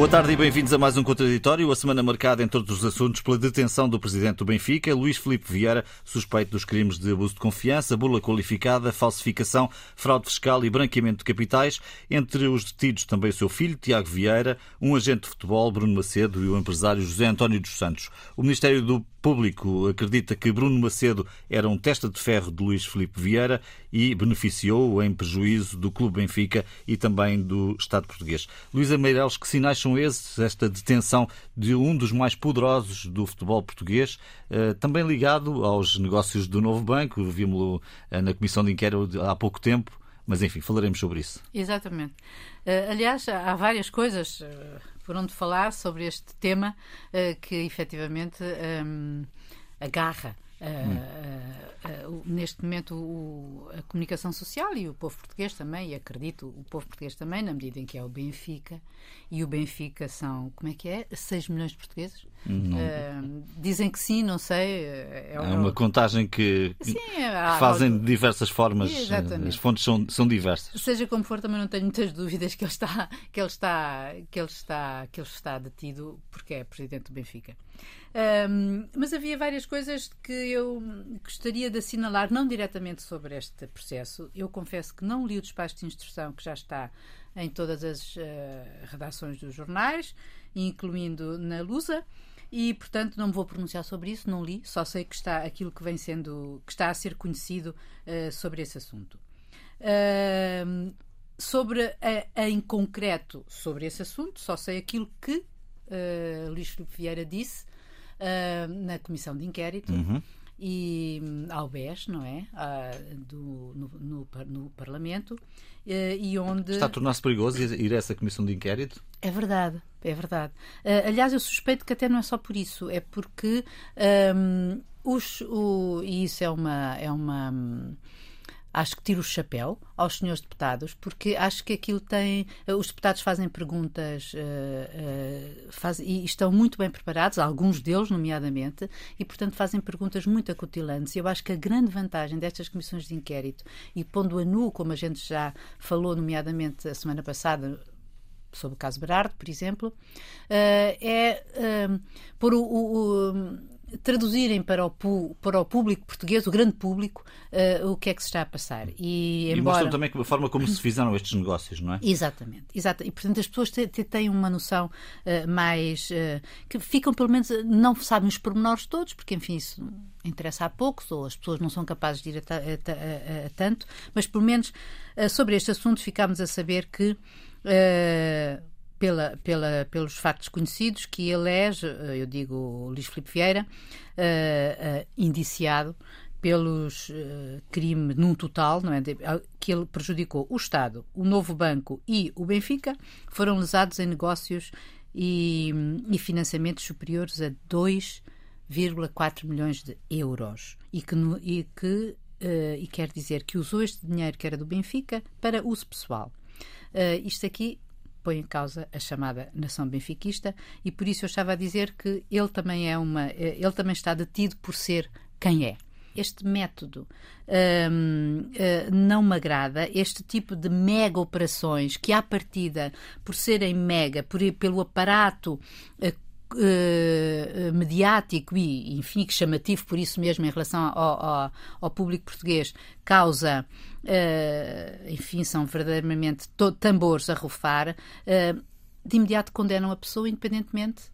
Boa tarde e bem-vindos a mais um Contraditório. A semana marcada em todos os assuntos pela detenção do presidente do Benfica, Luís Filipe Vieira, suspeito dos crimes de abuso de confiança, bula qualificada, falsificação, fraude fiscal e branqueamento de capitais. Entre os detidos também o seu filho, Tiago Vieira, um agente de futebol, Bruno Macedo, e o empresário José António dos Santos. O Ministério do Público acredita que Bruno Macedo era um testa de ferro de Luís Filipe Vieira e beneficiou em prejuízo do Clube Benfica e também do Estado português. Luísa Meireles, que sinais são esses? Esta detenção de um dos mais poderosos do futebol português, eh, também ligado aos negócios do Novo Banco, vimos-lo eh, na Comissão de Inquérito há pouco tempo, mas enfim, falaremos sobre isso. Exatamente. Uh, aliás, há várias coisas por onde falar sobre este tema que efetivamente um, agarra. Hum. neste momento o, a comunicação social e o povo português também, e acredito o povo português também, na medida em que é o Benfica, e o Benfica são, como é que é? 6 milhões de portugueses? Uh, dizem que sim, não sei. É, é uma contagem que, sim, que fazem de diversas formas. Exatamente. As fontes são, são diversas. Seja como for, também não tenho muitas dúvidas que ele está, que ele está, que ele está, que ele está detido porque é presidente do Benfica. Um, mas havia várias coisas que eu gostaria de assinalar, não diretamente sobre este processo. Eu confesso que não li o despacho de instrução que já está em todas as uh, redações dos jornais, incluindo na Lusa e portanto não me vou pronunciar sobre isso, não li, só sei que está aquilo que vem sendo, que está a ser conhecido uh, sobre esse assunto. Uh, sobre a, a, em concreto sobre esse assunto, só sei aquilo que uh, Luís Filipe Vieira disse na comissão de inquérito. Uhum e hum, ao BES, não é? Ah, do, no, no, no, Parlamento, eh, e onde. Está a tornar-se perigoso ir a essa comissão de inquérito? É verdade, é verdade. Uh, aliás, eu suspeito que até não é só por isso, é porque um, os, o, e isso é uma. É uma hum, acho que tiro o chapéu aos senhores deputados, porque acho que aquilo tem. Os deputados fazem perguntas uh, uh, faz, e estão muito bem preparados, alguns deles, nomeadamente, e, portanto, fazem perguntas muito acutilantes. E eu acho que a grande vantagem destas comissões de inquérito, e pondo a nu, como a gente já falou, nomeadamente a semana passada, sobre o caso Berardo, por exemplo, uh, é pôr o, o, o traduzirem para o, para o público português, o grande público, uh, o que é que se está a passar. E, embora... e mostram também a forma como se fizeram estes negócios, não é? Exatamente. exato. E, portanto, as pessoas têm uma noção uh, mais... Uh, que ficam, pelo menos, não sabem os pormenores todos, porque, enfim, isso interessa a poucos, ou as pessoas não são capazes de ir a, a, a, a tanto, mas, pelo menos, sobre este assunto ficámos a saber que pela, pela, pelos factos conhecidos que elege, é, eu digo Luís Filipe Vieira, uh, uh, indiciado pelos uh, crimes num total, não é, que ele prejudicou o Estado, o Novo Banco e o Benfica, foram lesados em negócios e, e financiamentos superiores a 2,4 milhões de euros e que, no, e que uh, e quer dizer que usou este dinheiro que era do Benfica para uso pessoal. Uh, isto aqui põe em causa a chamada nação benfiquista e por isso eu estava a dizer que ele também é uma eh, ele também está detido por ser quem é. Este método um, uh, eh, não me agrada, este tipo de mega operações que, à partida, por serem mega, por, pelo aparato Uh, mediático e, enfim, que chamativo por isso mesmo em relação ao, ao, ao público português, causa, uh, enfim, são verdadeiramente tambores a rufar, uh, de imediato condenam a pessoa, independentemente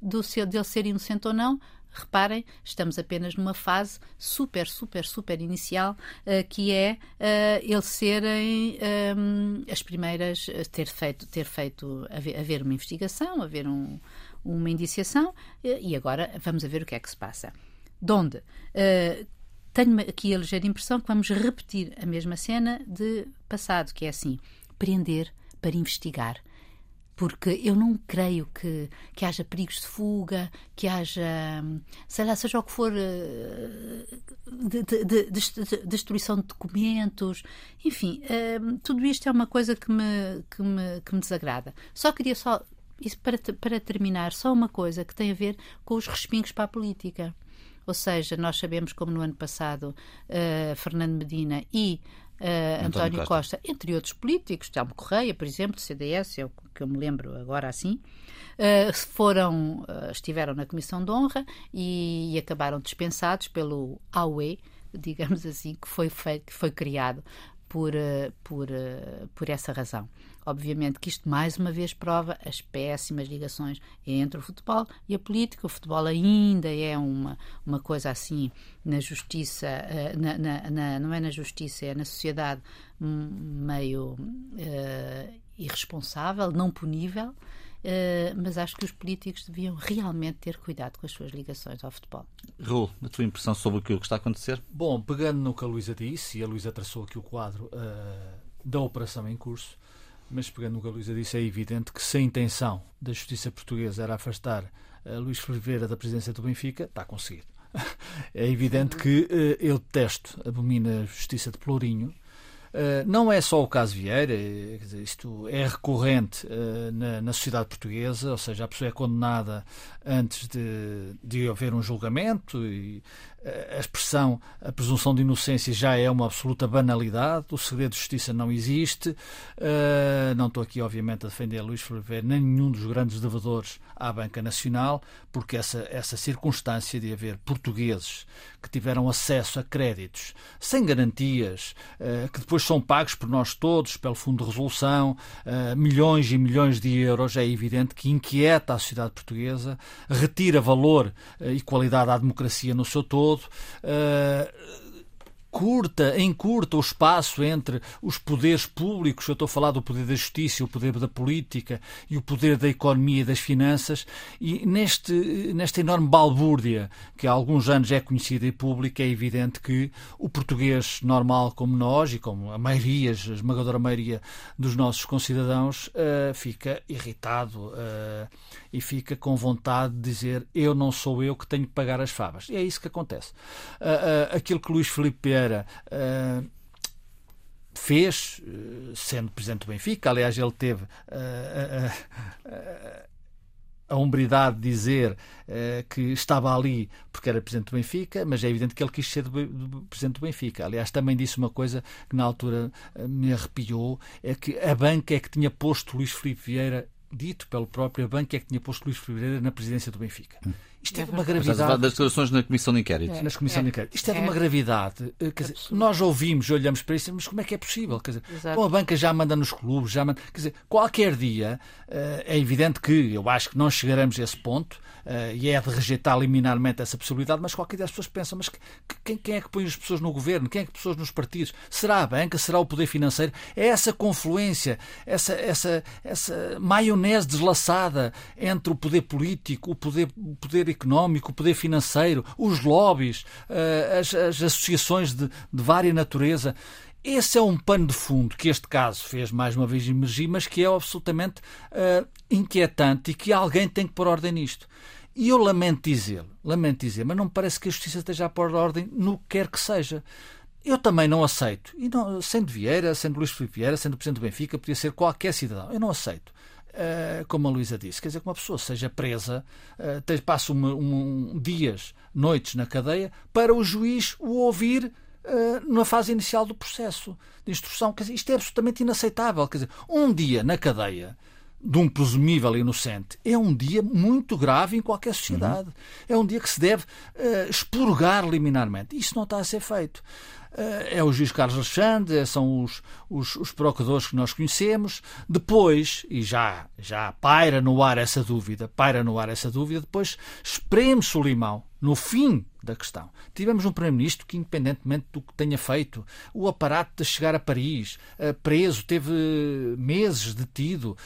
do seu, dele ser inocente ou não. Reparem, estamos apenas numa fase super, super, super inicial, uh, que é uh, eles serem um, as primeiras, ter feito, ter feito haver, haver uma investigação, haver um, uma indiciação e agora vamos a ver o que é que se passa. Donde? Uh, tenho aqui a ligeira impressão que vamos repetir a mesma cena de passado, que é assim: prender para investigar. Porque eu não creio que, que haja perigos de fuga, que haja, sei lá, seja o que for, eh, de, de, de, de destruição de documentos, enfim, eh, tudo isto é uma coisa que me, que me, que me desagrada. Só queria só isso para, para terminar, só uma coisa que tem a ver com os respingos para a política. Ou seja, nós sabemos como no ano passado uh, Fernando Medina e uh, António, Costa. Costa. entre outros políticos, Telmo Correia, por exemplo, do CDS, é o que eu me lembro agora assim, uh, foram, estiveram na Comissão de Honra e, e acabaram dispensados pelo AUE, digamos assim, que foi, feito, que foi criado por, por, por essa razão. Obviamente que isto mais uma vez prova as péssimas ligações entre o futebol e a política. O futebol ainda é uma, uma coisa assim na justiça, eh, na, na, na não é na justiça, é na sociedade meio uh, irresponsável, não punível. Uh, mas acho que os políticos deviam realmente ter cuidado com as suas ligações ao futebol. Raul, a tua impressão sobre o que está a acontecer? Bom, pegando no que a Luísa disse, e a Luísa traçou aqui o quadro uh, da operação em curso, mas pegando no que a Luísa disse, é evidente que se a intenção da justiça portuguesa era afastar uh, Luís Oliveira da presidência do Benfica, está conseguido. é evidente que uh, eu detesto, abomino a justiça de Pelourinho, Uh, não é só o caso Vieira, dizer, isto é recorrente uh, na, na, sociedade portuguesa, ou seja, a pessoa é condenada antes de, de haver um julgamento e a expressão, a presunção de inocência já é uma absoluta banalidade, o segredo de justiça não existe. Uh, não estou aqui, obviamente, a defender Luís Filipe nem nenhum dos grandes devedores à Banca Nacional, porque essa, essa circunstância de haver portugueses que tiveram acesso a créditos sem garantias, uh, que depois são pagos por nós todos, pelo Fundo de Resolução, uh, milhões e milhões de euros, é evidente que inquieta a sociedade portuguesa, retira valor e qualidade à democracia no seu todo todo. Uh, curta, encurta o espaço entre os poderes públicos, eu estou a falar do poder da justiça, o poder da política e o poder da economia e das finanças, e neste, nesta enorme balbúrdia que há alguns anos é conhecida e pública, é evidente que o português normal como nós e como a maioria, a esmagadora maioria dos nossos concidadãos, uh, fica irritado uh, e fica com vontade de dizer eu não sou eu que tenho que pagar as favas. E é isso que acontece. Uh, aquilo que Luís Filipe Vieira uh, fez, uh, sendo presidente do Benfica, aliás, ele teve uh, a umbridade de dizer que estava ali porque era presidente do Benfica, mas é evidente que ele quis ser do, do, presidente do Benfica. Aliás, também disse uma coisa que na altura me arrepiou: é que a banca é que tinha posto Luís Filipe Vieira, dito pelo próprio a banca é que tinha posto Luís Vieira na presidência do Benfica. Isto é, de uma gravidade. das declarações na Comissão de Inquérito. É. Nas Comissão de Inquérito. Isto é, de uma é. gravidade. Eh, quer dizer, nós ouvimos, olhamos para isso, mas como é que é possível? Quer dizer, com a banca já manda nos clubes, já manda. Quer dizer, qualquer dia, eh, é evidente que eu acho que não chegaremos a esse ponto, uh, e é de rejeitar liminarmente essa possibilidade, mas qualquer dia as pessoas pensam, mas quem, quem, é que põe as pessoas no governo? Quem é que as pessoas nos partidos? Será a banca? Será o poder financeiro? É essa confluência, essa, essa, essa maionese deslaçada entre o poder político, o poder, o poder económico, o poder financeiro, os lobbies, uh, as, as, associações de, de vária natureza. Esse é um pano de fundo que este caso fez mais uma vez emergir, mas que é absolutamente uh, inquietante e que alguém tem que pôr ordem nisto. E eu lamento dizê-lo, lamento dizer, mas não me parece que a justiça esteja a pôr ordem no que quer que seja. Eu também não aceito, e não, sendo Vieira, sendo Luís Filipe Vieira, sendo Presidente do Benfica, podia ser qualquer cidadão. Eu não aceito. Uh, como a Luísa disse, quer dizer que uma pessoa seja presa, uh, passe uma, um, dias, noites na cadeia, para o juiz o ouvir uh, na fase inicial do processo de instrução. Quer dizer, isto é absolutamente inaceitável. Quer dizer, um dia na cadeia de um presumível inocente é um dia muito grave em qualquer sociedade. Uhum. É um dia que se deve uh, expurgar liminarmente. Isso não está a ser feito. Uh, é o juiz Carlos Alexandre, são os, os, os, procuradores que nós conhecemos. Depois, e já, já paira no ar essa dúvida, paira no ar essa dúvida, depois espreme-se o limão no fim da questão. Tivemos um Primeiro-Ministro que, independentemente do que tenha feito, o aparato de chegar a Paris, uh, preso, teve meses detido.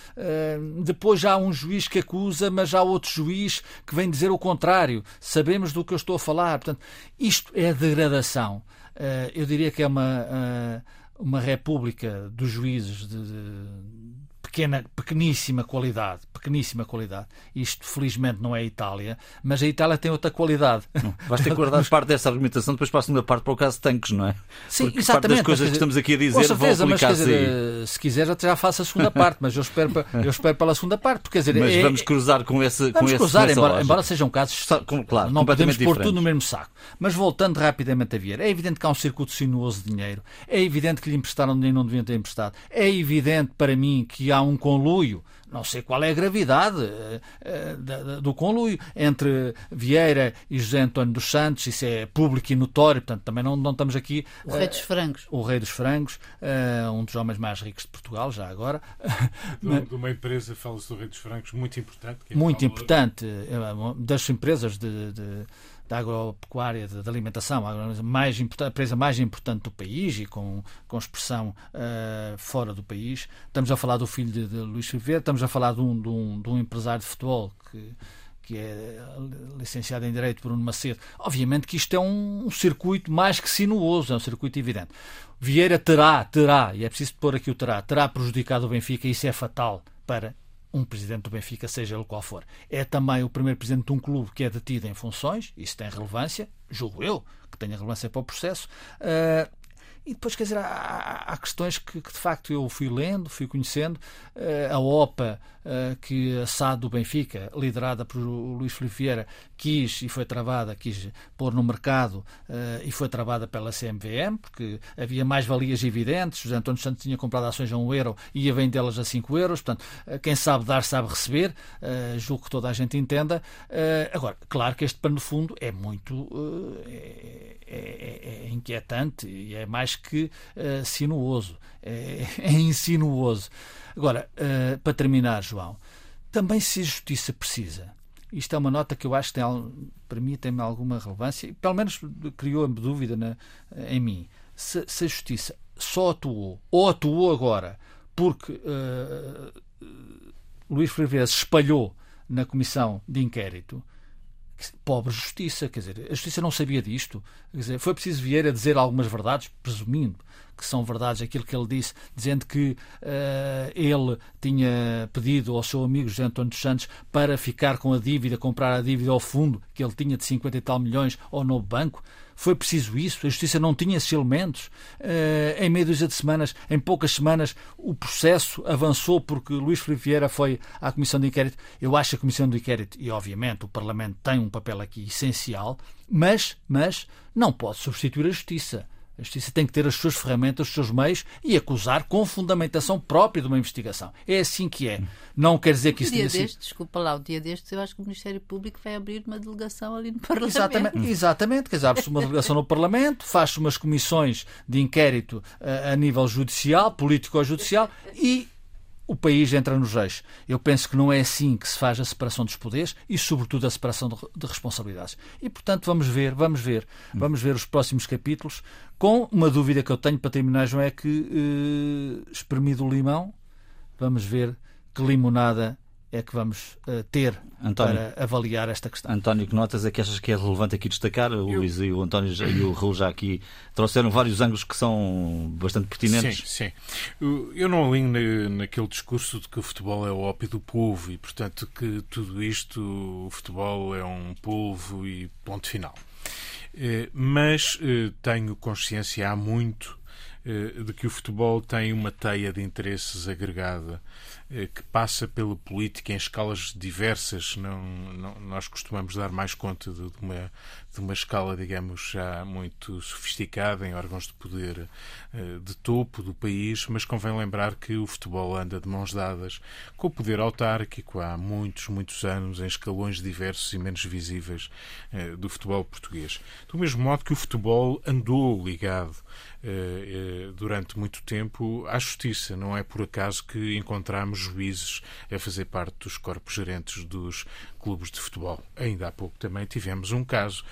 Depois já há um juiz que acusa, mas há outro juiz que vem dizer o contrário. Sabemos do que eu estou a falar. Portanto, isto é degradação. Uh, eu diria que é uma, uma república dos juízes de, de pequena, pequeníssima qualidade, pequeníssima qualidade. Isto, felizmente, não é a Itália, mas a Itália tem outra qualidade. Vais ter que guardar parte dessa argumentação depois para a segunda parte para o caso de tanques, não é? Sim, Porque exatamente. Parte das coisas mas, que estamos aqui a dizer com certeza, vão aplicar-se dizer, aí. se quiser, já faço a segunda parte, mas eu espero, eu espero pela segunda parte. Porque, dizer, Mas é- vamos cruzar com esse com Vamos esse, cruzar, com essa embora, embora sejam casos com- claro, não podemos pôr tudo no mesmo saco. Mas voltando rapidamente a Vieira, é evidente que há um circuito sinuoso de dinheiro, é evidente que lhe emprestaram dinheiro não deviam ter emprestado, é evidente para mim que há um conluio, não sei qual é a gravidade eh, eh, do conluio entre Vieira e José António dos Santos, isso é público e notório, portanto também não, não estamos aqui O rei dos frangos. o rei dos frangos, eh, um dos homens mais ricos de Portugal, já agora, De, de uma empresa, fala-se do Rei dos Francos, muito importante. que é muito importante eh, das empresas de, de, da agropecuária, de alimentação, a, mais a empresa mais importante do país e com, com expressão eh, fora do país. Estamos a falar do filho de, de Luís Figueiredo, estamos a falar de um, de um, de um empresário de futebol que que é licenciado em Direito Bruno Macedo. Obviamente que isto é um, um circuito mais que sinuoso, é um circuito evidente. Vieira terá, terá, e é preciso pôr aqui o terá, terá prejudicado o Benfica e isso é fatal para um presidente do Benfica, seja ele qual for. É também o primeiro presidente de um clube que é detido em funções, isso tem relevância, julgo eu, que tenha relevância para o processo. Ah, e depois, quer dizer, há, há questões que, que, de facto eu fui lendo, fui conhecendo. Eh, a OPA, que a SAD do Benfica, liderada por Luís Filipe Vieira, quis e foi travada, quis pôr no mercado eh, e foi travada pela CMVM, porque havia mais-valias evidentes. José António Santos tinha comprado ações a 1 euro e ia vendê-las a 5 euros. Portanto, eh, quem sabe dar, sabe receber. Eh, julgo que toda a gente entenda. Eh, agora, claro que este pano de fundo é muito. eh, é, é- é inquietante e é mais que eh, sinuoso, é, é insinuoso. Agora, eh, para terminar, João, também se a justiça precisa, isto é uma nota que eu acho que tem, para mim tem alguma relevância, e pelo menos criou dúvida na- em mim. Se, se a justiça só atuou, ou atuou agora, porque eh, Luís se espalhou na comissão de inquérito, pobre justiça, quer dizer, a justiça não sabia disto. Quer dizer, foi preciso Vieira dizer algumas verdades, presumindo que são verdades aquilo que ele disse, dizendo que eh, ele tinha pedido ao seu amigo José António dos Santos para ficar com a dívida, comprar a dívida ao fundo que ele tinha de 50 e tal milhões ao novo banco. Foi preciso isso? A Justiça não tinha esses elementos? Eh, em meia dúzia de semanas, em poucas semanas, o processo avançou porque Luís Filipe Vieira foi à Comissão de Inquérito. Eu acho a Comissão de Inquérito, e obviamente o Parlamento tem um papel aqui essencial, mas, mas não pode substituir a Justiça. A Justiça tem que ter as suas ferramentas, os seus meios e acusar com fundamentação própria de uma investigação. É assim que é. Não quer dizer que isso dia tenha sido. desculpa lá, o dia destes eu acho que o Ministério Público vai abrir uma delegação ali no Parlamento. Exatamente, exatamente. Quer dizer, abre-se uma delegação no Parlamento, faz-se umas comissões de inquérito eh, a nível judicial, político-judicial e o país entra nos eixos. Eu penso que não é assim que se faz a separação dos poderes e, sobretudo, a separação de, de responsabilidades. E, portanto, vamos ver, vamos ver, vamos ver os próximos capítulos. Com uma dúvida que eu tenho para terminar, João, é que, eh, espremido o limão, vamos ver que limonada é que vamos eh, ter António. para avaliar esta questão. António, que notas é que achas que é relevante aqui destacar? O Luís e o António já- e o Raul já aqui trouxeram vários ângulos que são bastante pertinentes. Sim, sim. Eu- Eu não alinho na, naquele discurso de que o futebol é o ópio do povo e, portanto, que tudo isto, o futebol é um povo e ponto final. Eh, Mas eh, tenho consciência há muito de que o futebol tem uma teia de interesses agregada eh, que passa pela política em escalas diversas. Não, não- nós costumamos dar mais conta de, de uma, de uma escala, digamos, já muito sofisticada em órgãos de poder eh, de topo do país, mas convém lembrar que o futebol anda de mãos dadas com o poder autárquico há muitos, muitos anos, em escalões diversos e menos visíveis eh, do futebol português. Do mesmo modo que o futebol andou ligado eh, eh, durante muito tempo à justiça. Não é por acaso que encontramos juízes a fazer parte dos corpos gerentes dos clubes de futebol. Ainda há pouco também tivemos um caso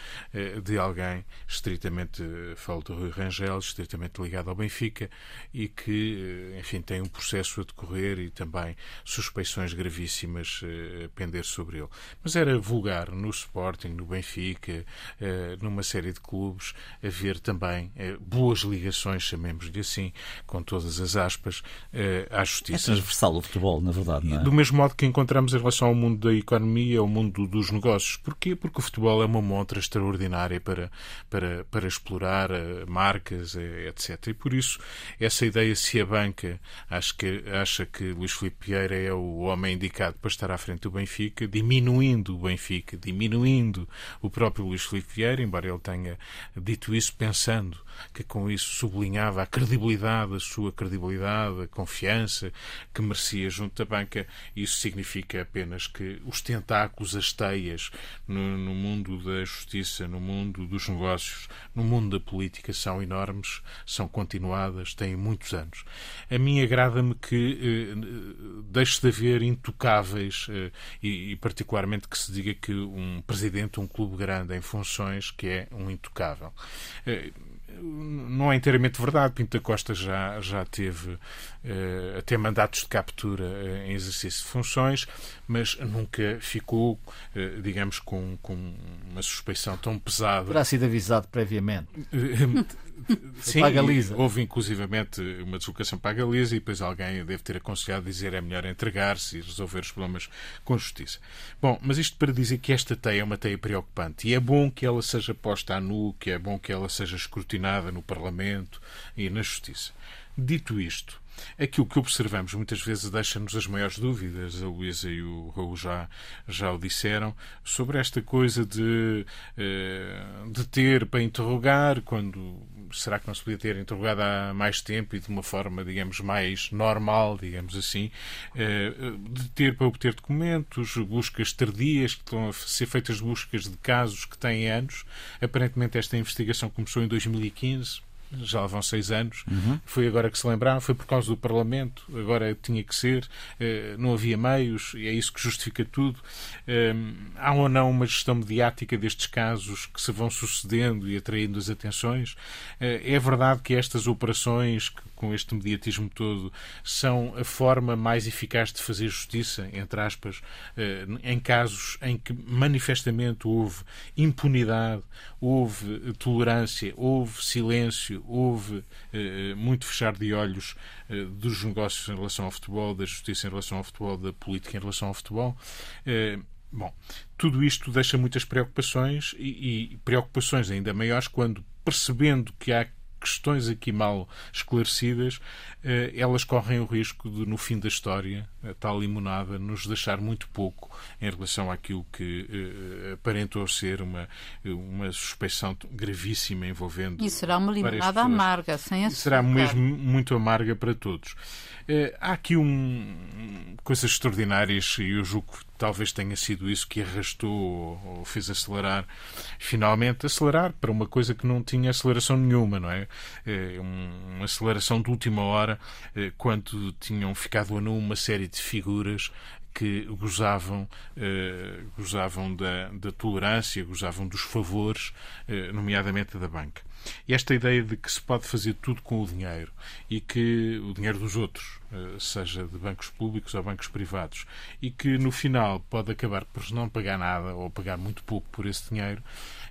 de alguém estritamente, falo do Rui Rangel, estritamente ligado ao Benfica e que, enfim, tem um processo a decorrer e também suspeições gravíssimas a pender sobre ele. Mas era vulgar no Sporting, no Benfica, numa série de clubes, haver também boas ligações, chamemos-lhe assim, com todas as aspas, à justiça. É transversal o futebol, na verdade, não é? Do mesmo modo que encontramos em relação ao mundo da economia, ao mundo dos negócios. Porquê? Porque o futebol é uma montra extraordinária para, para, para explorar uh, marcas, uh, etc. E por isso, essa ideia, se a banca acha que, acha que Luís Filipe Vieira é o homem indicado para estar à frente do Benfica, diminuindo o Benfica, diminuindo o próprio Luís Filipe Vieira, embora ele tenha dito isso pensando que com isso sublinhava a credibilidade, a sua credibilidade, a confiança que merecia junto da banca, isso significa apenas que os tentáculos, as teias no, no mundo da justiça, no mundo dos negócios, no mundo da política são enormes, são continuadas, têm muitos anos. A mim agrada-me que eh, deixe de haver intocáveis eh, e, e, particularmente que se diga que um presidente, um clube grande em funções, que é um intocável. Eh, não é inteiramente verdade. Pinto da Costa já, já teve uh, até mandatos de captura uh, em exercício de funções, mas nunca ficou, uh, digamos, com, com uma suspeição tão pesada. Terá sido avisado previamente. Sim, houve inclusivamente uma deslocação para a Galiza e depois alguém deve ter aconselhado dizer é melhor entregar-se e resolver os problemas com justiça. Bom, mas isto para dizer que esta teia é uma teia preocupante e é bom que ela seja posta à nu, que é bom que ela seja escrutinada no Parlamento e na Justiça. Dito isto, Aquilo que observamos muitas vezes deixa-nos as maiores dúvidas, a Luísa e o Raul já, já o disseram, sobre esta coisa de, eh, de ter para interrogar, quando será que não se podia ter interrogado há mais tempo e de uma forma, digamos, mais normal, digamos assim, eh, de ter para obter documentos, buscas tardias, que estão a ser feitas buscas de casos que têm anos. Aparentemente esta investigação começou em 2015 já vão seis anos, uhum. foi agora que se lembraram, foi por causa do Parlamento, agora tinha que ser, eh, não havia meios, e é isso que justifica tudo. Ehm, há ou não uma gestão mediática destes casos que se vão sucedendo e atraindo as atenções? Eh, é verdade que estas operações, com este mediatismo todo, são a forma mais eficaz de fazer justiça, entre aspas, eh, em casos em que manifestamente houve impunidade, houve tolerância, houve silêncio, houve eh, muito fechar de olhos eh, dos negócios em relação ao futebol, da justiça em relação ao futebol, da política em relação ao futebol. Eh, bom, tudo isto deixa muitas preocupações e, e preocupações ainda maiores quando, percebendo que há questões aqui mal esclarecidas, eh, elas correm o risco de, no fim da história, a tal limonada nos deixar muito pouco em relação àquilo que eh, aparentou ser uma, uma suspeição gravíssima envolvendo. E será uma limonada amarga, sem açúcar. Será mesmo muito amarga para todos. Eh, há aqui um, coisas extraordinárias e eu julgo que talvez tenha sido isso que arrastou ou fez acelerar, finalmente acelerar para uma coisa que não tinha aceleração nenhuma, não é? é uma aceleração de última hora, eh, quando tinham ficado a nu uma série de figuras que gozavam, eh, gozavam da, da, tolerância, gozavam dos favores, eh, nomeadamente da banca. E esta ideia de que se pode fazer tudo com o dinheiro e que o dinheiro dos outros, eh, seja de bancos públicos ou bancos privados, e que no final pode acabar por não pagar nada ou pagar muito pouco por esse dinheiro,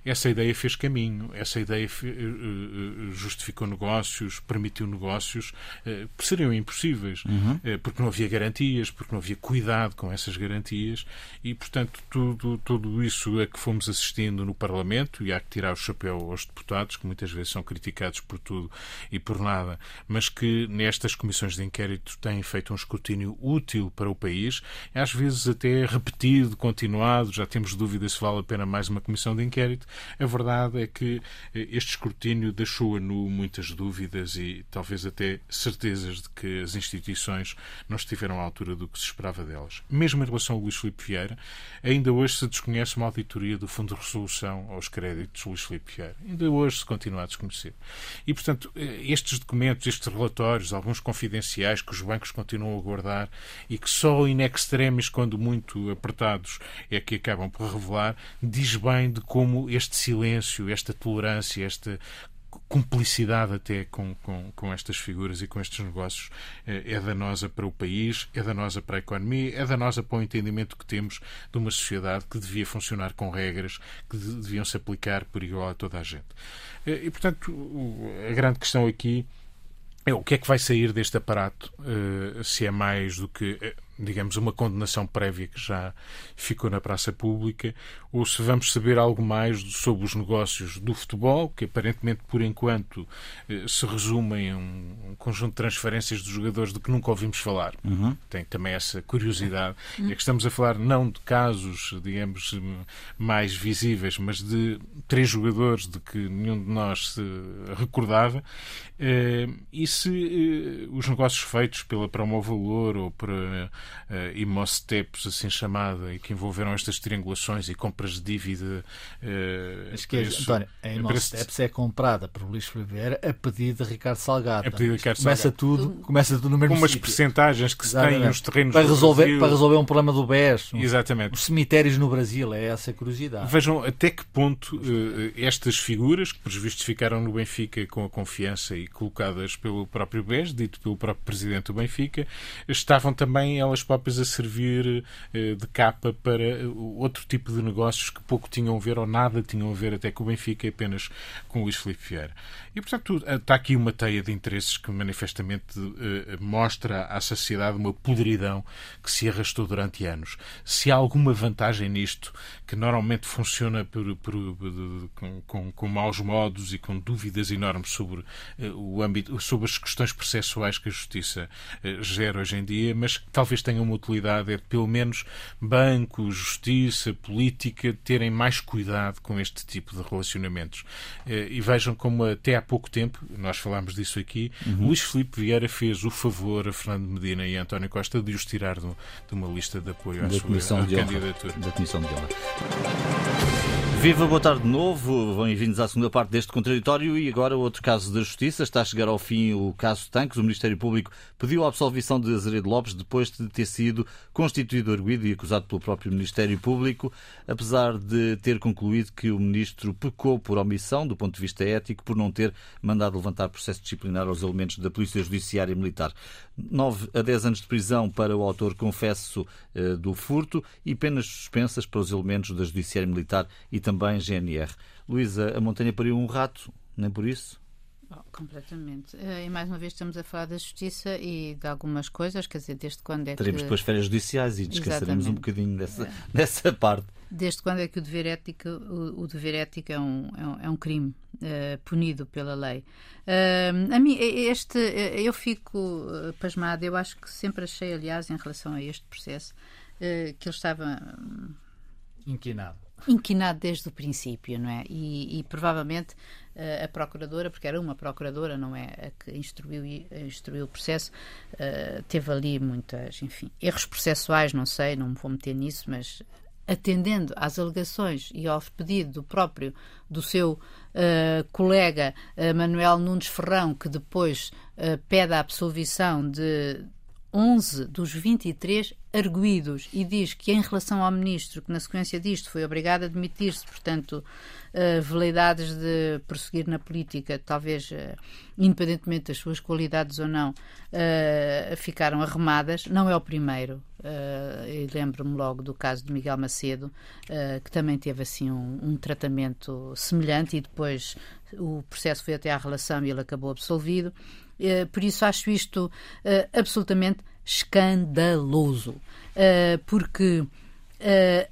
essa ideia fez caminho, essa ideia eh, eh, justificou negócios, permitiu negócios eh, que seriam impossíveis, uhum. porque não havia garantias, porque não havia cuidado com essas garantias e, portanto, tudo, tudo isso é que fomos assistindo no Parlamento e há que tirar o chapéu aos deputados, que muitas vezes são criticados por tudo e por nada, mas que nestas comissões de inquérito têm feito um escrutínio útil para o país, às vezes até repetido, continuado, já temos dúvidas se vale a pena mais uma comissão de inquérito, a verdade é que eh, este escrutínio deixou a nu muitas dúvidas e talvez até certezas de que as instituições não estiveram à altura do que se esperava delas. Mesmo em relação ao Luís Filipe Vieira, ainda hoje se desconhece uma auditoria do Fundo de Resolução aos créditos de Luís Filipe Vieira. Ainda hoje se continua a desconhecer. E, portanto, eh, estes documentos, estes relatórios, alguns confidenciais que os bancos continuam a guardar e que só in extremis, quando muito apertados, é que acabam por revelar, diz bem de como este este silêncio, esta tolerância, esta cumplicidade até com, com, com estas figuras e com estes negócios eh, é danosa para o país, é danosa para a economia, é danosa para o entendimento que temos de uma sociedade que devia funcionar com regras que deviam se aplicar por igual a toda a gente. Eh, e, portanto, a grande questão aqui é o que é que vai sair deste aparato, eh, se é mais do que digamos, uma condenação prévia que já ficou na praça pública, ou se vamos saber algo mais sobre os negócios do futebol, que aparentemente, por enquanto, eh, se resumem a um conjunto de transferências dos jogadores de que nunca ouvimos falar. Uhum. Tem também essa curiosidade. Uhum. É que estamos a falar não de casos, digamos, mais visíveis, mas de três jogadores de que nenhum de nós se recordava. Eh, e se eh, os negócios feitos pela Promovalor ou por uh, Imostepos, assim chamada, e que envolveram estas triangulações e compras de dívida. Uh, Acho que é, António, a Imostepos é comprada por Luís Oliveira a pedido de Ricardo Salgado. A pedido de Ricardo começa Salgado. Tudo, começa tudo no mesmo Com umas percentagens que se têm nos terrenos para resolver, para resolver um problema do BES. Um, Exatamente. Os cemitérios no Brasil, é essa a curiosidade. Vejam até que ponto uh, estas figuras, que por vistos ficaram no Benfica com a confiança e colocadas pelo próprio BES, dito pelo próprio presidente do Benfica, estavam também elas próprias a servir eh, de capa para eh, outro tipo de negócios que pouco tinham a ver ou nada tinham a ver até com o Benfica, apenas com o Luís Filipe Vieira. E, portanto, está aqui uma teia de interesses que manifestamente eh, mostra à sociedade uma podridão que se arrastou durante anos. Se há alguma vantagem nisto, que normalmente funciona por, por, com, com, com, maus modos e com dúvidas enormes sobre o âmbito, sobre as questões processuais que a justiça gera hoje em dia, mas que talvez tenha uma utilidade é pelo menos bancos, justiça, política terem mais cuidado com este tipo de relacionamentos. Eh, e vejam como até há pouco tempo, nós falámos disso aqui, uhum. Luís Filipe Vieira fez o favor a Fernando Medina e a António Costa de os tirar de, uma lista de apoio à da sua à candidatura. Da Comissão de Honra. Viva, boa tarde de novo. Bem-vindos à segunda parte deste contraditório e agora outro caso da Justiça. Está a chegar ao fim o caso Tanques. O Ministério Público pediu a absolvição de Azeredo Lopes depois de ter sido constituído arguído e acusado pelo próprio Ministério Público, apesar de ter concluído que o Ministro pecou por omissão do ponto de vista ético por não ter mandado levantar processo disciplinar aos elementos da Polícia Judiciária Militar. 9 a 10 anos de prisão para o autor confesso eh, do furto e penas suspensas para os elementos da Judiciária Militar e também GNR. Luísa, a montanha pariu um rato, nem por isso? Oh, completamente. Eh, e mais uma vez estamos a falar da justiça e de algumas coisas, quer dizer, desde quando é Teremos que... depois férias judiciais e descansaremos um bocadinho dessa, é. dessa parte. Desde quando é que o dever ético, o, o dever ético é um, é um, é um crime uh, punido pela lei? Uh, a mim, este, eu fico pasmada, eu acho que sempre achei, aliás, em relação a este processo, uh, que ele estava... Um, Inquinado inquinado desde o princípio, não é? E, e provavelmente uh, a procuradora, porque era uma procuradora, não é? A que instruiu, instruiu o processo, uh, teve ali muitas, enfim, erros processuais, não sei, não me vou meter nisso, mas atendendo às alegações e ao pedido do próprio, do seu uh, colega Manuel Nunes Ferrão, que depois pede a absolvição de 11 dos 23 arguídos e diz que, em relação ao ministro, que na sequência disto foi obrigado a demitir-se, portanto, uh, veleidades de prosseguir na política, talvez uh, independentemente das suas qualidades ou não, uh, ficaram arremadas. Não é o primeiro. Lembro-me logo do caso de Miguel Macedo, que também teve assim um, um tratamento semelhante e depois o processo foi até à relação e ele acabou absolvido. Eh, por isso acho isto uh, absolutamente escandaloso, uh, porque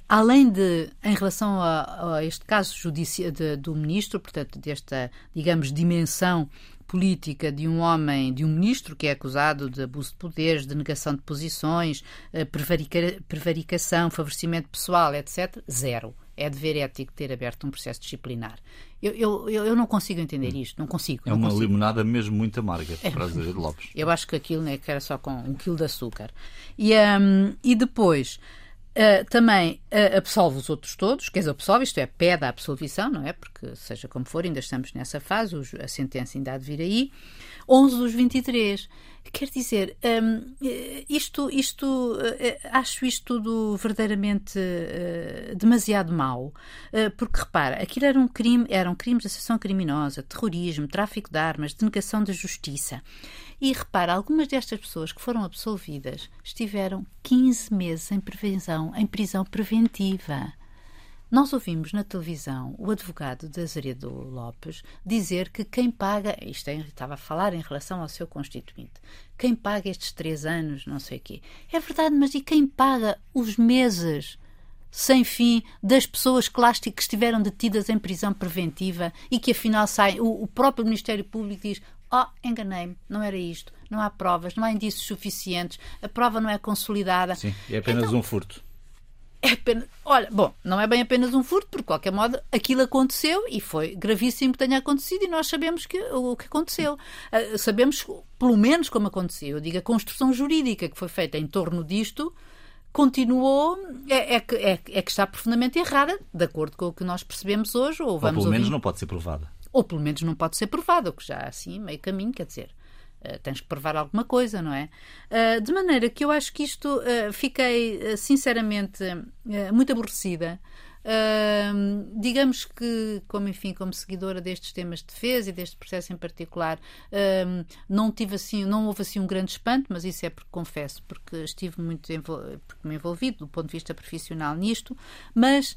além de, em relação a, a este caso judici de, do ministro, portanto, desta, digamos, dimensão política de um homem, de um ministro que é acusado de abuso de poderes, de negação de posições, prevarica, prevaricação, favorecimento pessoal, etc., zero. É dever ético ter aberto um processo disciplinar. Eu, eu, eu não consigo entender hum. isto, não consigo. É não uma consigo. limonada mesmo muito amarga é. para Azevedo Lopes. Eu acho que aquilo né, que era só com um quilo de açúcar. E, um, e depois uh, também uh, absolve os outros todos, quer dizer, absolve, isto é, pede a absolvição, não é? Porque, seja como for, ainda estamos nessa fase, a sentença ainda há de vir aí. 11 dos 23. Quer dizer, um, isto, isto, uh, acho isto tudo verdadeiramente uh, demasiado mau, uh, porque repara, aquilo era um crime, eram crimes de associação criminosa, terrorismo, tráfico de armas, denegação da justiça. E repara, algumas destas pessoas que foram absolvidas estiveram 15 meses em prevenção, em prisão preventiva. Nós ouvimos na televisão o advogado de Azeredo Lopes dizer que quem paga, isto é, estava a falar em relação ao seu constituinte, quem paga estes três anos, não sei o quê. É verdade, mas e quem paga os meses sem fim das pessoas que que estiveram detidas em prisão preventiva e que afinal saem? O, o próprio Ministério Público diz: Oh, enganei-me, não era isto, não há provas, não há indícios suficientes, a prova não é consolidada. Sim, é apenas então, um furto é apenas. Olha, bom, não é bem apenas um furto, porque de qualquer modo aquilo aconteceu e foi gravíssimo que tenha acontecido e nós sabemos que, o que aconteceu. Uh, sabemos pelo menos como aconteceu. Eu digo, a construção jurídica que foi feita em torno disto continuou, é, é, que, é, é que está profundamente errada, de acordo com o que nós percebemos hoje. Ou, vamos ou pelo ouvir. menos não pode ser provada. Ou pelo menos não pode ser provada, o que já assim meio caminho, quer dizer. Uh, tens que provar alguma coisa, não é? Uh, de maneira que eu acho que isto uh, fiquei sinceramente muito aborrecida. digamos que, como enfim, como seguidora destes temas de defesa e deste processo em particular, não tive assim, não houve assim um grande espanto, mas isso é porque confesso, porque estive muito porque me envolvi do ponto de vista profissional nisto, mas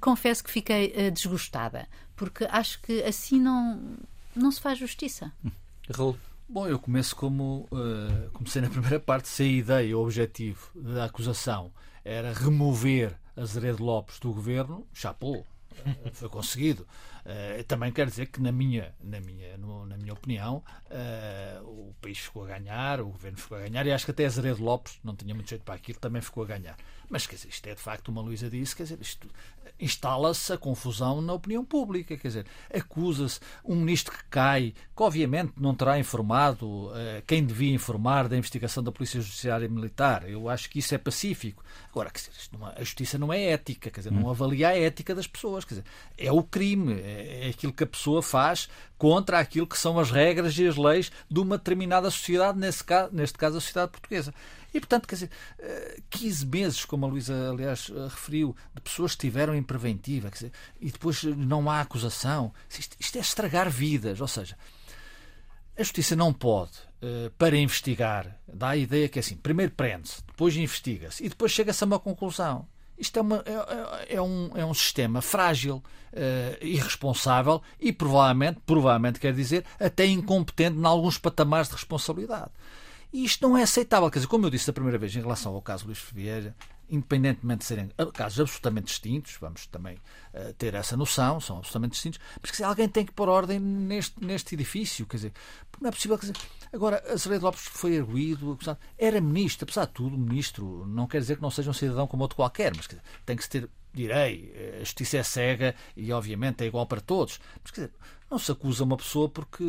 confesso que fiquei desgostada, porque acho que assim não não se faz justiça. Raul. Bom, eu começo como uh, comecei na primeira parte, se a ideia, o objetivo da acusação era remover Azeredo Lopes do governo, chapou, uh, foi conseguido. Uh, também quer dizer que, na minha, na minha, no, na minha opinião, o país ficou a ganhar, o governo ficou a ganhar, e acho que até Azeredo Lopes não tinha muito jeito para aquilo, também ficou a ganhar. Mas, quer dizer, isto é de facto, uma Luísa disse, quer dizer, isto instala-se a confusão na opinião pública, quer dizer, acusa-se um ministro que cai, que obviamente não terá informado uh, quem devia informar da investigação da Polícia Judiciária Militar. Eu acho que isso é pacífico. Agora, quer dizer, não, a justiça não é ética, quer dizer, não hum. avalia a ética das pessoas, quer dizer, é o crime, é, é aquilo que a pessoa faz contra aquilo que são as regras e as leis de uma determinada sociedade, nesse caso, neste caso a sociedade portuguesa. E, portanto, quer dizer, 15 eh, meses, como a Luísa, aliás, eh, referiu, de pessoas que estiveram em preventiva, dizer, e depois não há acusação. Isto, isto é estragar vidas. Ou seja, a justiça não pode, eh, para investigar, dá a ideia que é assim: primeiro prende-se, depois investiga-se e depois chega-se a uma conclusão. Isto é, uma, é, é, um, é um sistema frágil, uh, irresponsável e provavelmente, provavelmente quer dizer, até incompetente em alguns patamares de responsabilidade. E isto não é aceitável. Quer dizer, como eu disse da primeira vez em relação ao caso Luís Vieira, independentemente de serem casos absolutamente distintos, vamos também uh, ter essa noção, são absolutamente distintos, mas dizer, alguém tem que pôr ordem neste, neste edifício. Quer dizer, não é possível. Quer dizer, agora, Azeredo Lopes foi arguído, era ministro, apesar de tudo, ministro não quer dizer que não seja um cidadão como outro qualquer, mas dizer, tem que se ter direi, a justiça é cega e obviamente é igual para todos. Mas quer dizer, não se acusa uma pessoa porque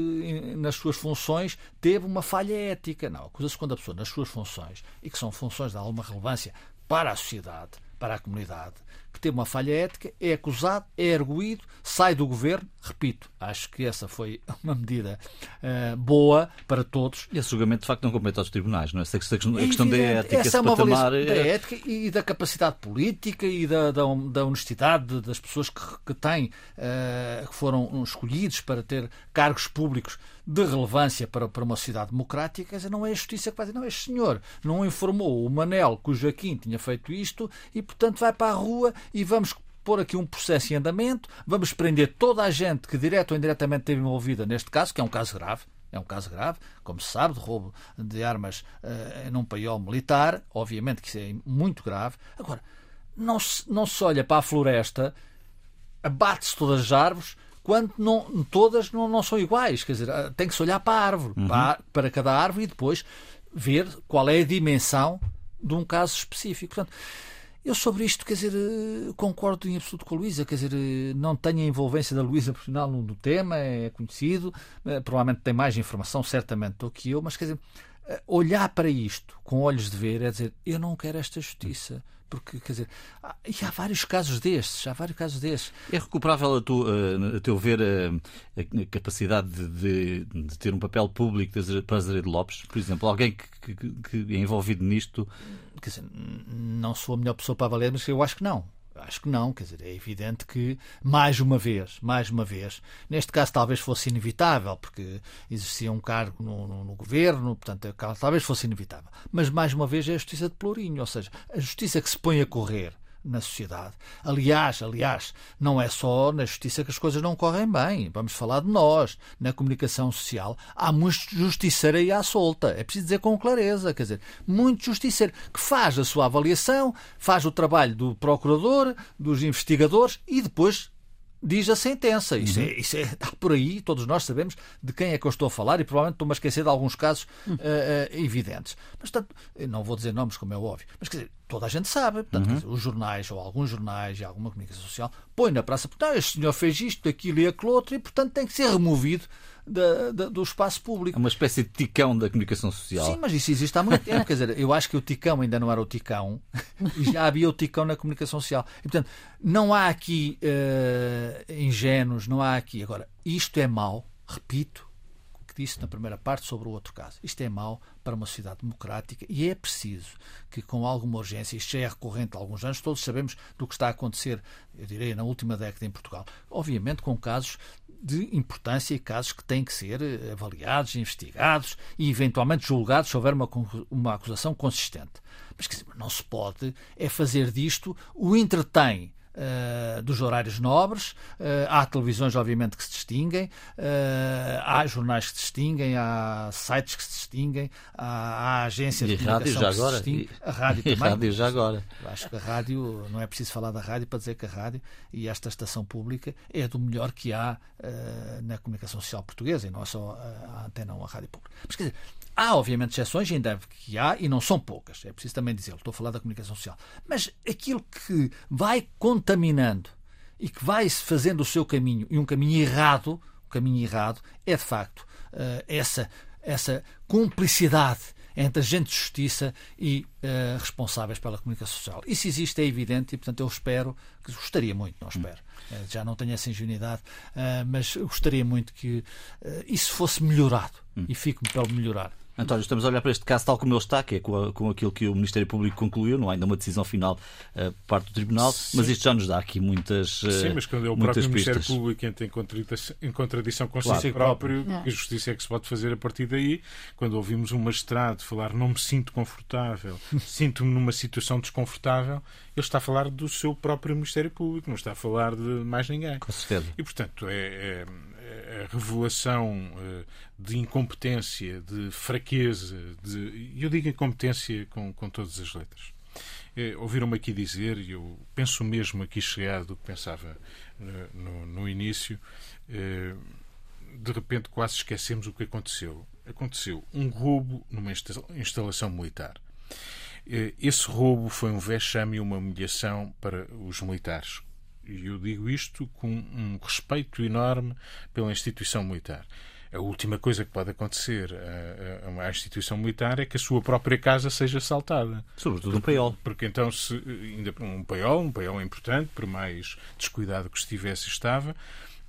nas suas funções teve uma falha ética. Não, acusa-se quando a pessoa nas suas funções, e que são funções de alguma relevância para a sociedade, para a comunidade, que teve uma falha ética, é acusado, é erguido, sai do governo. Repito, acho que essa foi uma medida uh, boa para todos. E esse julgamento, de facto, não compete aos tribunais, não é? A questão, a questão da ética, essa é uma patamar... da é- ética e da capacidade política e da, da, da honestidade das pessoas que, que têm, uh, que foram escolhidos para ter cargos públicos de relevância para, para uma sociedade democrática, dizer, não é a justiça que vai dizer, não, este senhor não informou o Manel que o Joaquim tinha feito isto e, portanto, vai para a rua e vamos pôr aqui um processo em andamento, vamos prender toda a gente que, direto ou indiretamente, esteve envolvida neste caso, que é um caso grave, é um caso grave, como se sabe, de roubo de armas uh, num paiol militar. Obviamente que isso é muito grave. Agora, não se, não se olha para a floresta, abate-se todas as árvores, quando não, todas não, não, são iguais. Quer dizer, tem que se olhar para a árvore, uhum. para, para, cada árvore e depois ver qual é a dimensão de um caso específico. Portanto, eu sobre isto, quer dizer, eh, concordo em absoluto com a Luísa, quer dizer, eh, não tenho a envolvência da Luísa profissional no tema, é conhecido, eh, provavelmente tem mais informação, certamente, do que eu, mas quer dizer, olhar para isto com olhos de ver é dizer, eu não quero esta justiça Porque, quer dizer, há, e há vários casos destes, há vários casos destes. É recuperável, a, tu, a teu ver, a, a capacidade de, de, de, ter um papel público para Azeredo Lopes? Por exemplo, alguém que, que, que é envolvido nisto? Quer dizer, não sou a melhor pessoa para avaliar, mas eu acho que não. Acho que não, quer dizer, é evidente que, mais uma vez, mais uma vez, neste caso talvez fosse inevitável, porque exercia um cargo no, no, no governo, portanto, talvez fosse inevitável. Mas, mais uma vez, é a justiça de Pelourinho, ou seja, a justiça que se põe a correr na sociedade. Aliás, aliás, não é só na justiça que as coisas não correm bem. Vamos falar de nós, na comunicação social. Há muito justiceiro aí à solta. É preciso dizer com clareza, quer dizer, muito justiceiro que faz a sua avaliação, faz o trabalho do procurador, dos investigadores e depois diz a sentença. Isso, uhum. é, isso é, está por aí, todos nós sabemos de quem é que eu estou a falar e provavelmente estou-me a esquecer de alguns casos uh, uh, evidentes. Mas, portanto, não vou dizer nomes, como é óbvio, mas quer dizer, toda a gente sabe. Portanto, uhum. dizer, os jornais, ou alguns jornais e alguma comunicação social, põe na praça, portanto, este senhor fez isto, aquilo e aquilo outro, e, portanto, tem que ser removido da, da, do espaço público. É uma espécie de ticão da comunicação social. Sim, mas isso existe há muito tempo. Quer dizer, eu acho que o ticão ainda não era o ticão, e já havia o ticão na comunicação social. E, portanto, não há aqui uh, ingênuos, não há aqui. Agora, isto é mau, repito, disse na primeira parte sobre o outro caso. Isto é mau para uma sociedade democrática e é preciso que, com alguma urgência, isto já é recorrente há alguns anos, todos sabemos do que está a acontecer, eu direi, na última década em Portugal. Obviamente com casos de importância e casos que têm que ser eh, avaliados, investigados e eventualmente julgados se houver uma, uma acusação consistente. Mas dizer, não se pode é fazer disto o entretém Uh, dos horários nobres. Uh, há televisões, obviamente, que se distinguem, uh, há jornais que se distinguem, há sites que se distinguem, há, há agências e de rádio já agora. se distinguem. A rádio e também. rádio já agora. Acho que a rádio, não é preciso falar da rádio para dizer que a rádio e esta estação pública é do melhor que há na comunicação social portuguesa, e não é só a, a antena ou a rádio pública. Mas quer dizer, Há, obviamente, exceções, ainda que há, e não são poucas, é preciso também dizer, estou a falar da comunicação social. Mas aquilo que vai contaminando e que vai fazendo o seu caminho, e um caminho errado, o caminho errado, é de facto uh, essa, essa cumplicidade entre agentes de justiça e uh, responsáveis pela comunicação social. Isso existe, é evidente, e portanto eu espero, que gostaria muito, não espero, uh, já não tenho essa ingenuidade, mas gostaria muito que isso fosse melhorado hum. e fico-me pelo melhorar. António, estamos a olhar para este caso tal como ele está, que é com, a, com aquilo que o Ministério Público concluiu, não há ainda uma decisão final uh, por parte do Tribunal, Sim. mas isto já nos dá aqui muitas uh, Sim, mas quando é o próprio pistas. Ministério Público entra em contradição, em contradição com claro. si próprio, é. que justiça é que se pode fazer a partir daí? Quando ouvimos um magistrado falar não me sinto confortável, sinto-me numa situação desconfortável, ele está a falar do seu próprio Ministério Público, não está a falar de mais ninguém. Com certeza. E, portanto, é, é a revelação eh, de incompetência, de fraqueza, de, eu digo incompetência com, com todas as letras. É, Ouviram-me aqui dizer, e eu penso mesmo aqui chegar do que pensava no, no, no início, de repente quase esquecemos o que aconteceu. Aconteceu um roubo numa instalação militar. Esse roubo foi um vexame e uma humilhação para os militares e eu digo isto com um respeito enorme pela instituição militar. A última coisa que pode acontecer a, uma instituição militar é que a sua própria casa seja assaltada. Sobretudo um paiol. Porque então, se, ainda um paiol, um paiol importante, por mais descuidado que estivesse, estava,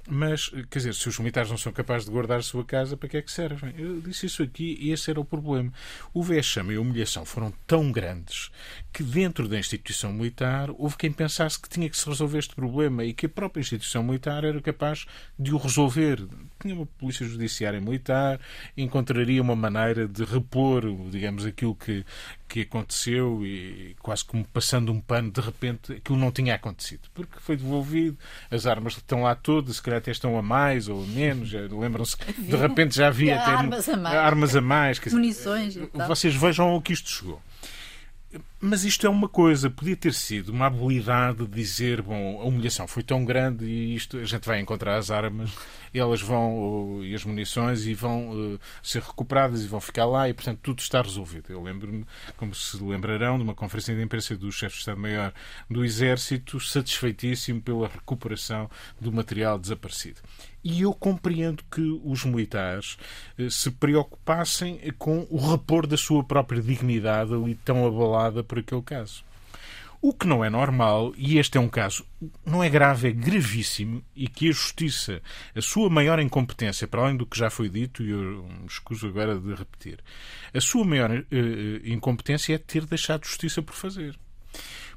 mas, quer dizer, se os militares não são capazes de guardar a sua casa, para que é que servem? Eu disse isso aqui e esse era o problema. O vexame e a humilhação foram tão grandes que dentro da instituição militar houve quem pensasse que tinha que se resolver este problema e que a própria instituição militar era capaz de o resolver. Tinha uma polícia judiciária militar, encontraria uma maneira de repor, digamos, aquilo que, que aconteceu e quase como passando um pano, de repente aquilo não tinha acontecido. Porque foi devolvido, as armas estão lá todas, se calhar até estão a mais ou a menos, lembram-se de repente já havia até armas a mais, armas a mais munições. Vocês vejam ao que isto chegou. Mas isto é uma coisa, podia ter sido uma habilidade de dizer, bom, a humilhação foi tão grande e isto a gente vai encontrar as armas, elas vão e as munições e vão uh, ser recuperadas e vão ficar lá e portanto tudo está resolvido. Eu lembro-me, como se lembrarão, de uma conferência de imprensa do chefe de Estado-Maior do Exército, satisfeitíssimo pela recuperação do material desaparecido. E eu compreendo que os militares eh, se preocupassem com o repor da sua própria dignidade ali tão abalada por aquele caso. O que não é normal, e este é um caso, não é grave, é gravíssimo, e que a Justiça, a sua maior incompetência, para além do que já foi dito, e eu me escuso agora de repetir, a sua maior uh, incompetência é ter deixado Justiça por fazer.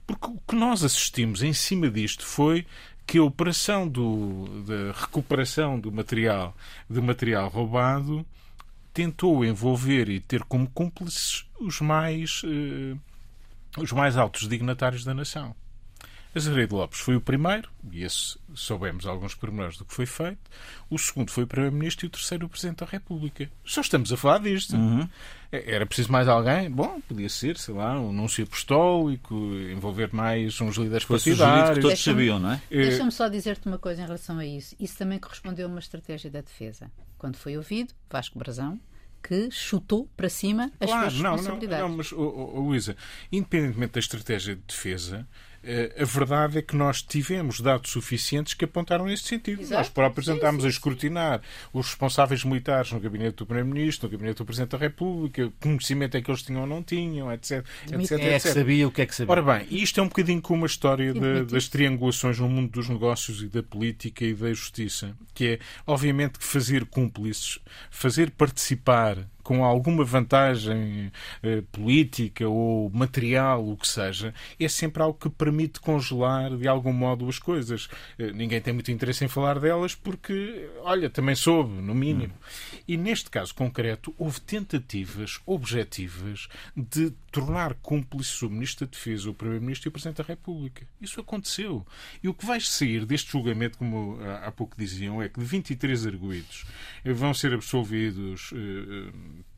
Porque o que nós assistimos em cima disto foi que a operação do, da recuperação do material, do material roubado tentou envolver e ter como cúmplices os mais. Uh, os mais altos dignatários da nação. Azevedo Lopes foi o primeiro, e esse soubemos alguns pormenores do que foi feito. O segundo foi o Primeiro-Ministro e o terceiro o Presidente da República. Só estamos a falar disto. Uhum. É, era preciso mais alguém? Bom, podia ser, sei lá, um anúncio apostólico, envolver mais uns líderes partidários. que todos sabiam, não é? é. Deixa-me só dizer-te uma coisa em relação a isso. Isso também correspondeu a uma estratégia da defesa. Quando foi ouvido, Vasco Brazão que chutou para cima as claro, suas responsabilidades. Não, não, mas, oh, oh, Luísa, independentemente da estratégia de defesa, a verdade é que nós tivemos dados suficientes que apontaram nesse sentido. Exato. Nós próprios andámos a escrutinar os responsáveis militares no gabinete do Primeiro-Ministro, no gabinete do Presidente da República, conhecimento é que eles tinham ou não tinham, etc. etc, é que sabia o que é que sabia. Ora bem, isto é um bocadinho como a história de, das triangulações no mundo dos negócios e da política e da justiça, que é, obviamente, que fazer cúmplices, fazer participar com alguma vantagem eh, política ou material, o que seja, é sempre algo que permite congelar de algum modo as coisas. Eh, ninguém tem muito interesse em falar delas porque, olha, também soube, no mínimo. Hum. E neste caso concreto, houve tentativas objetivas de tornar cúmplices o Ministro da Defesa, o Primeiro-Ministro e o Presidente da República. Isso aconteceu. E o que vai sair deste julgamento, como há pouco diziam, é que de 23 arguídos vão ser absolvidos eh,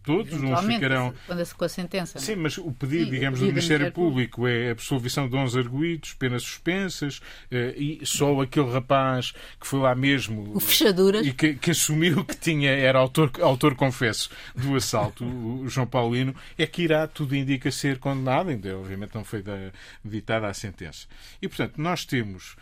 todos, uns ficarão. Quando com a sentença. Sim, mas o pedido, digamos, do Ministério Público, Público é a absolvição de 11 arguídos, penas suspensas, eh, e só aquele rapaz que foi lá mesmo. O Fechaduras. E que, que assumiu que tinha, era autor, autor, confesso, do assalto, o João Paulino, é que irá, tudo indica, ser condenado, ainda obviamente não foi da, ditada a sentença. E, portanto, nós temos.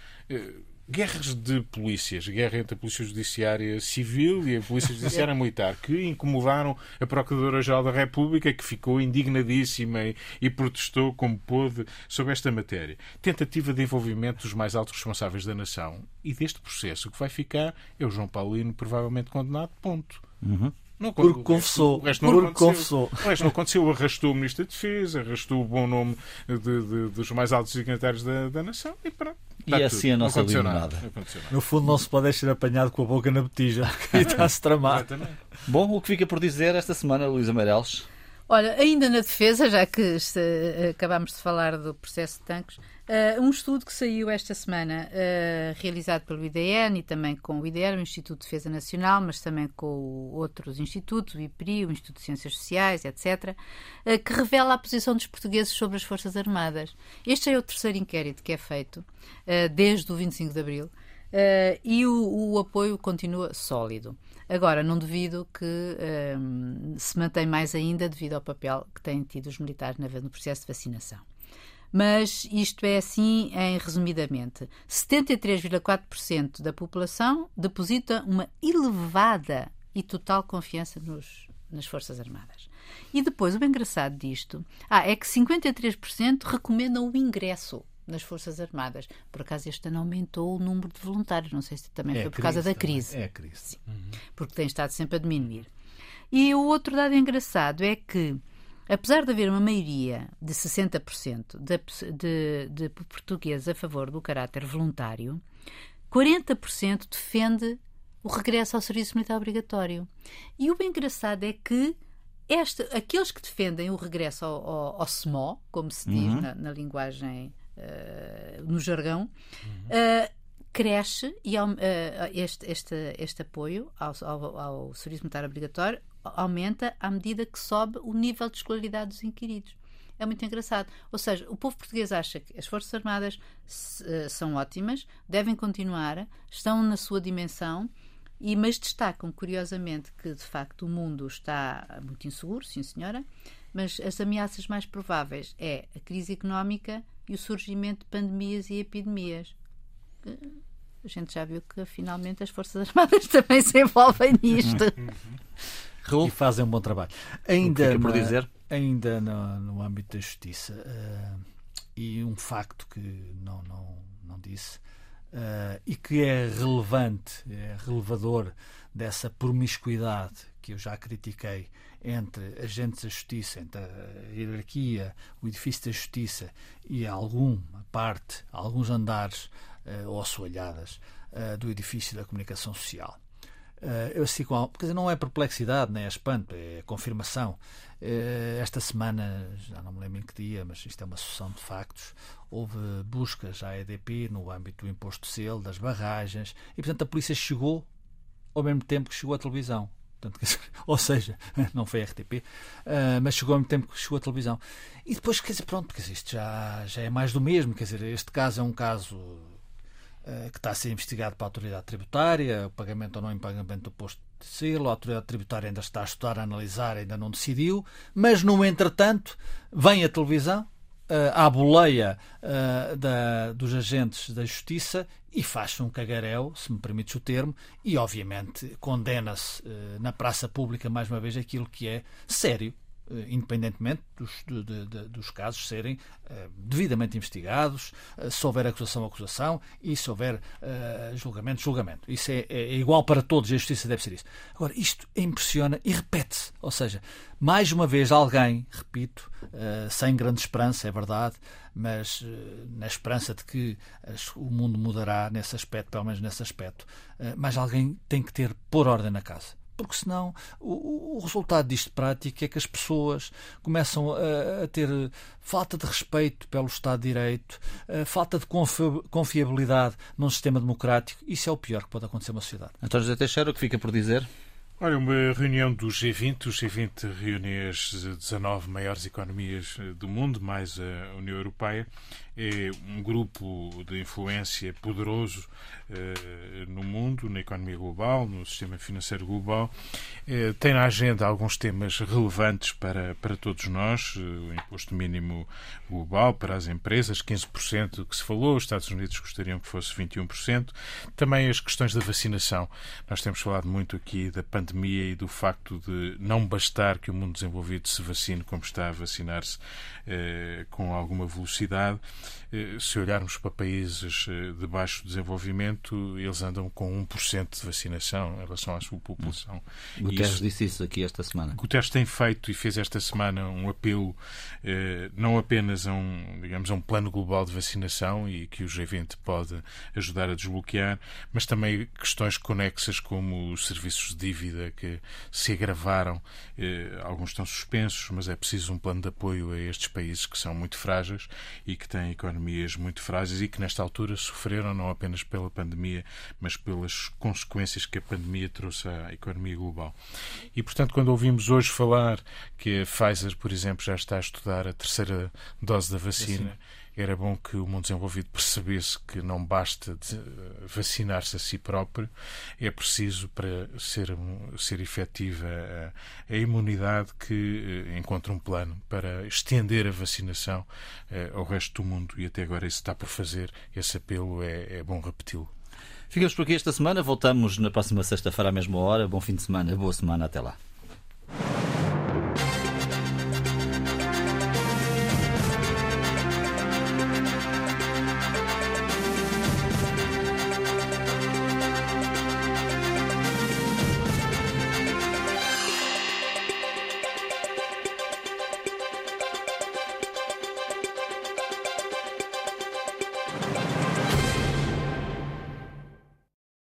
Guerras de polícias, guerra entre a Polícia Judiciária Civil e a Polícia Judiciária Militar, que incomodaram a Procuradora-Geral da República, que ficou indignadíssima e, e, protestou como pôde sobre esta matéria. Tentativa de envolvimento dos mais altos responsáveis da nação. E deste processo, o que vai ficar é o João Paulino provavelmente condenado, ponto. Uhum. Não, porque confessou. O resto não porque confessou. O resto não aconteceu. Arrastou o Ministro da Defesa, arrastou o bom nome de, de, dos mais altos signatários da, da nação e pronto. E assim a nossa limonada. No fundo, não se pode ser apanhado com a boca na botija e está-se tramado. Bom, o que fica por dizer esta semana, Luísa Meireles? Olha, ainda na defesa, já que acabámos de falar do processo de tanques, Uh, um estudo que saiu esta semana, uh, realizado pelo IDN e também com o IDN, o Instituto de Defesa Nacional, mas também com outros institutos, o IPRI, o Instituto de Ciências Sociais, etc., uh, que revela a posição dos portugueses sobre as Forças Armadas. Este é o terceiro inquérito que é feito desde o 25 de Abril e o, o, apoio continua sólido. Agora, não duvido que se mantém mais ainda devido ao papel que têm tido os militares no processo de vacinação mas isto é assim em resumidamente. 73,4% da população deposita uma elevada e total confiança nos, nas Forças Armadas. E depois, o engraçado disto ah, é que 53% recomendam o ingresso nas Forças Armadas. Por acaso este ano aumentou o número de voluntários, não sei se também é foi por causa da crise. É a crise. Uhum. Porque tem estado sempre a diminuir. E o outro dado engraçado é que Apesar de haver uma maioria de 60% de, de, de portugueses a favor do caráter voluntário, 40% defende o regresso ao serviço militar obrigatório. E o engraçado é que este, aqueles que defendem o regresso ao, ao, ao SMO, como se diz uhum. na, na, linguagem, uh, no jargão, uhum. uh, cresce e uh, este, este, este apoio ao, ao, ao serviço militar obrigatório aumenta à medida que sobe o nível de escolaridade dos inquiridos. É muito engraçado. Ou seja, o povo português acha que as Forças Armadas uh, são ótimas, devem continuar, estão na sua dimensão, e, mas destacam, curiosamente, que de facto o mundo está muito inseguro, sim senhora, mas as ameaças mais prováveis é a crise económica e o surgimento de pandemias e epidemias. A gente já viu que finalmente as Forças Armadas também se envolvem nisto. Raul. e fazem um bom trabalho. Ainda, na, ainda no, no, âmbito da justiça, uh, e um facto que não, não, não disse, uh, e que é relevante, é relevador dessa promiscuidade que eu já critiquei entre agentes da justiça, entre a hierarquia, o edifício da justiça e alguma parte, alguns andares uh, ou assoalhadas uh, do edifício da comunicação social. Uh, eu assim, quer dizer, não é perplexidade, nem é espanto, é confirmação. Uh, esta semana, já não me lembro em que dia, mas isto é uma sucessão de factos, houve buscas à EDP no âmbito do imposto de selo, das barragens, e portanto a polícia chegou ao mesmo tempo que chegou à televisão. Portanto, ou seja, não foi a RTP, ah, mas chegou ao mesmo tempo que chegou à televisão. E depois, quer dizer, pronto, dizer, isto já, já é mais do mesmo, quer dizer, este caso é um caso que está a ser investigado pela autoridade tributária, o pagamento ou não pagamento do posto de selo, a autoridade tributária ainda está a estudar, a analisar, ainda não decidiu, mas no entretanto vem a televisão, uh, à boleia uh, da, dos agentes da justiça e faz-se um cagaréu, se me permites o termo, e obviamente condena-se uh, na praça pública mais uma vez aquilo que é sério eh, independentemente dos, de, de, dos casos serem uh, devidamente investigados, uh, se houver acusação, acusação, e se houver uh, julgamento, julgamento. Isso é, é, é, igual para todos a justiça deve ser isso. Agora, isto impressiona e repete-se. Ou seja, mais uma vez alguém, repito, sem grande esperança, é verdade, mas na esperança de que o mundo mudará nesse aspecto, pelo menos nesse aspecto, mais alguém tem que ter por ordem na casa porque senão o, o, resultado disto prático é que as pessoas começam a, a, ter falta de respeito pelo Estado de Direito, falta de confiabilidade num sistema democrático. Isso é o pior que pode acontecer numa sociedade. António José Teixeira, o que fica por dizer? Olha, uma reunião do G20, o G20 reúne as 19 maiores economias do mundo, mais a União Europeia, é um grupo de influência poderoso uh, no mundo, na economia global, no sistema financeiro global. Uh, tem na agenda alguns temas relevantes para, para todos nós: uh, o imposto mínimo global para as empresas, 15% que se falou, os Estados Unidos gostariam que fosse 21%. Também as questões da vacinação. Nós temos falado muito aqui da pandemia e do facto de não bastar que o mundo desenvolvido se vacine como está a vacinar-se com alguma velocidade. Eh, se olharmos para países eh, de baixo desenvolvimento, eles andam com 1% de vacinação em relação à sua população. Guterres isso, disse isso aqui esta semana. Guterres tem feito e fez esta semana um apelo eh, não apenas a um, digamos, a um plano global de vacinação e que o G20 pode ajudar a desbloquear, mas também questões conexas como os serviços de dívida que se agravaram. Alguns estão suspensos, mas é preciso um plano de apoio a estes países que são muito frágeis e que têm economias muito frágeis e que nesta altura sofreram não apenas pela pandemia, mas pelas consequências que a pandemia trouxe à economia global. E, portanto, quando ouvimos hoje falar que a Pfizer, por exemplo, já está a estudar a terceira dose da vacina, era bom que o mundo desenvolvido percebesse que não basta vacinar-se a si próprio, é preciso, para ser, ser efetiva a, a imunidade, que eh, encontre um plano para estender a vacinação eh, ao resto do mundo e até agora isso está por fazer. Esse apelo é, é bom repeti-lo. Ficamos por aqui esta semana. Voltamos na próxima sexta-feira à mesma hora. Bom fim de semana, boa semana. Até lá.